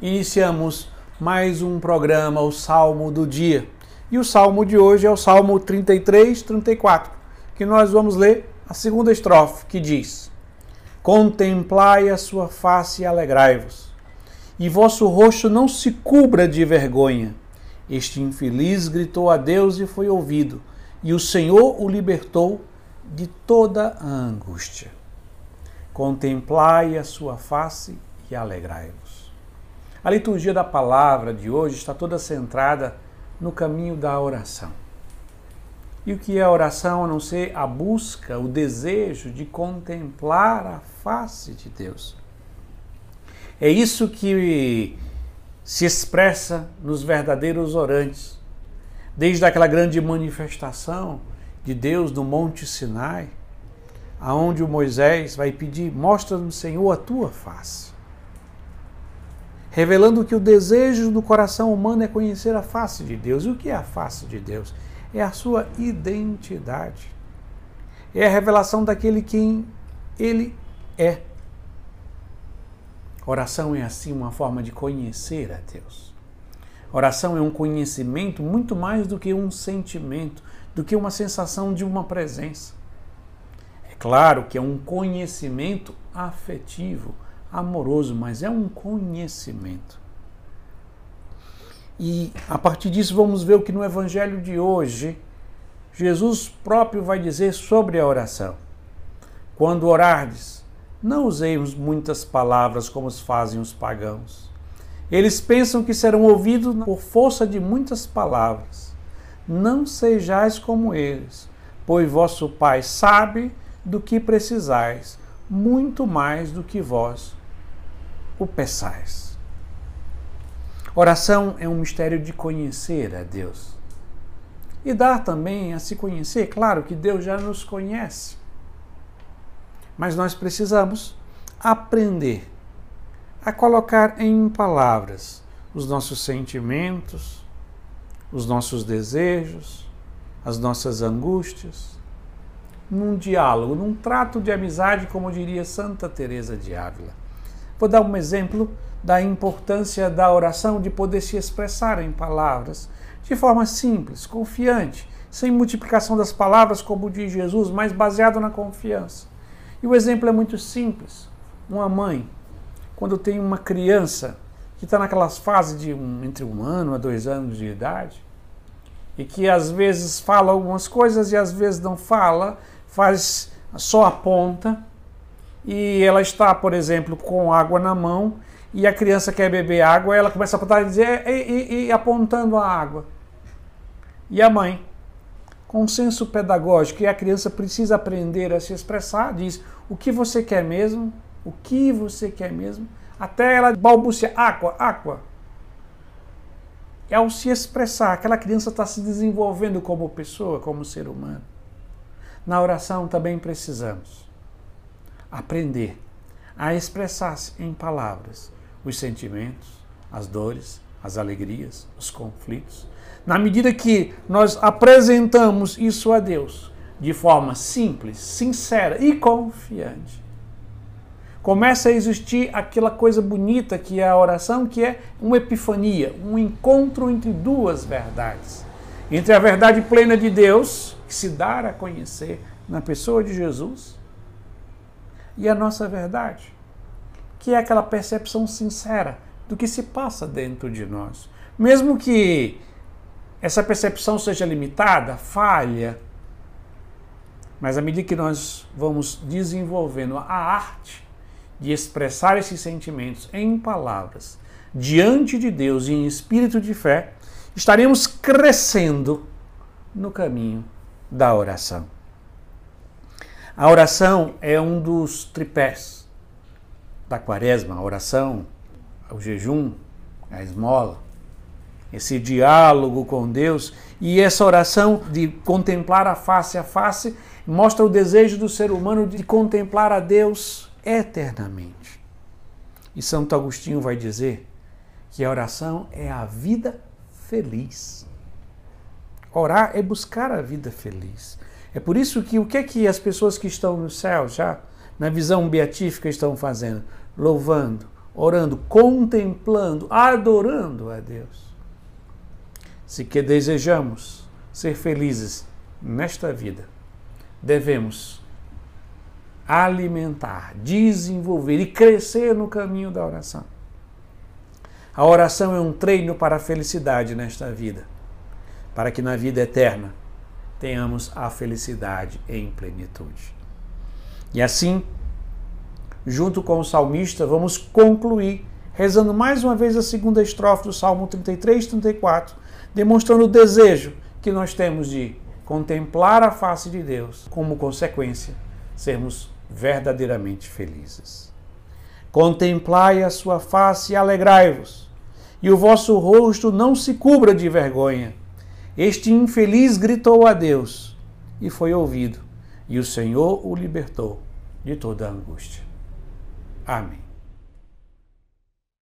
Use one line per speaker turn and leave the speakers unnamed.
iniciamos mais um programa, o Salmo do Dia. E o salmo de hoje é o Salmo 33, 34, que nós vamos ler a segunda estrofe, que diz: Contemplai a sua face e alegrai-vos, e vosso rosto não se cubra de vergonha. Este infeliz gritou a Deus e foi ouvido, e o Senhor o libertou de toda a angústia. Contemplai a sua face e alegrai-vos. A liturgia da palavra de hoje está toda centrada no caminho da oração. E o que é oração a não ser a busca, o desejo de contemplar a face de Deus? É isso que se expressa nos verdadeiros orantes, desde aquela grande manifestação de Deus no Monte Sinai, aonde o Moisés vai pedir: mostra-nos, Senhor, a tua face. Revelando que o desejo do coração humano é conhecer a face de Deus. E o que é a face de Deus? É a sua identidade. É a revelação daquele quem ele é. Oração é assim uma forma de conhecer a Deus. Oração é um conhecimento muito mais do que um sentimento, do que uma sensação de uma presença. É claro que é um conhecimento afetivo, amoroso, mas é um conhecimento. E a partir disso vamos ver o que no evangelho de hoje Jesus próprio vai dizer sobre a oração. Quando orardes, não useis muitas palavras como fazem os pagãos. Eles pensam que serão ouvidos por força de muitas palavras não sejais como eles, pois vosso Pai sabe do que precisais, muito mais do que vós o peçais. Oração é um mistério de conhecer a Deus. E dar também a se conhecer, claro que Deus já nos conhece. Mas nós precisamos aprender a colocar em palavras os nossos sentimentos, os nossos desejos, as nossas angústias, num diálogo, num trato de amizade, como diria Santa Teresa de Ávila. Vou dar um exemplo da importância da oração de poder se expressar em palavras de forma simples, confiante, sem multiplicação das palavras, como diz Jesus, mas baseado na confiança. E o exemplo é muito simples. Uma mãe, quando tem uma criança que está naquelas fases de um, entre um ano a dois anos de idade, e que às vezes fala algumas coisas e às vezes não fala, faz só a ponta, e ela está, por exemplo, com água na mão, e a criança quer beber água, ela começa a apontar e dizer e, e, e apontando a água. E a mãe, com senso pedagógico, e a criança precisa aprender a se expressar, diz o que você quer mesmo, o que você quer mesmo, até ela balbucia, água, água. E ao se expressar, aquela criança está se desenvolvendo como pessoa, como ser humano. Na oração também precisamos aprender a expressar-se em palavras os sentimentos, as dores, as alegrias, os conflitos. Na medida que nós apresentamos isso a Deus de forma simples, sincera e confiante, começa a existir aquela coisa bonita que é a oração, que é uma epifania, um encontro entre duas verdades. Entre a verdade plena de Deus, que se dá a conhecer na pessoa de Jesus, e a nossa verdade, que é aquela percepção sincera do que se passa dentro de nós. Mesmo que essa percepção seja limitada, falha, mas à medida que nós vamos desenvolvendo a arte de expressar esses sentimentos em palavras diante de Deus e em espírito de fé, estaremos crescendo no caminho da oração. A oração é um dos tripés da quaresma, a oração, o jejum, a esmola, esse diálogo com Deus e essa oração de contemplar a face a face mostra o desejo do ser humano de contemplar a Deus eternamente. E Santo Agostinho vai dizer que a oração é a vida feliz. Orar é buscar a vida feliz. É por isso que o que é que as pessoas que estão no céu já na visão beatífica estão fazendo? Louvando, orando, contemplando, adorando a Deus. Se que desejamos ser felizes nesta vida, devemos alimentar, desenvolver e crescer no caminho da oração. A oração é um treino para a felicidade nesta vida, para que na vida eterna tenhamos a felicidade em plenitude. E assim, junto com o salmista, vamos concluir rezando mais uma vez a segunda estrofe do Salmo 33, 34, demonstrando o desejo que nós temos de contemplar a face de Deus, como consequência, sermos verdadeiramente felizes. Contemplai a sua face e alegrai-vos, e o vosso rosto não se cubra de vergonha. Este infeliz gritou a Deus e foi ouvido, e o Senhor o libertou de toda a angústia. Amém.